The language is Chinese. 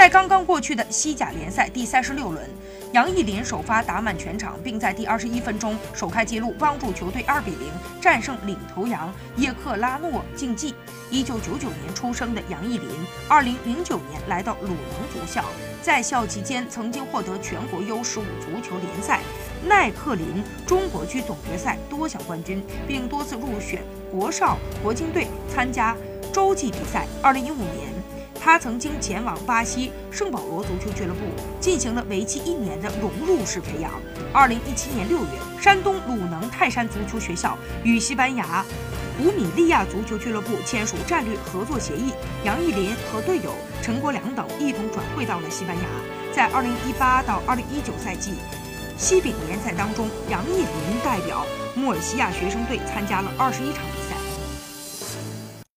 在刚刚过去的西甲联赛第三十六轮，杨毅林首发打满全场，并在第二十一分钟首开纪录，帮助球队二比零战胜领头羊叶克拉诺竞技。一九九九年出生的杨毅林，二零零九年来到鲁能足校，在校期间曾经获得全国 U 十五足球联赛耐克林中国区总决赛多项冠军，并多次入选国少国青队参加洲际比赛。二零一五年。他曾经前往巴西圣保罗足球俱乐部进行了为期一年的融入式培养。二零一七年六月，山东鲁能泰山足球学校与西班牙五米利亚足球俱乐部签署战略合作协议，杨毅林和队友陈国良等一同转会到了西班牙。在二零一八到二零一九赛季西丙联赛当中，杨毅林代表穆尔西亚学生队参加了二十一场比赛。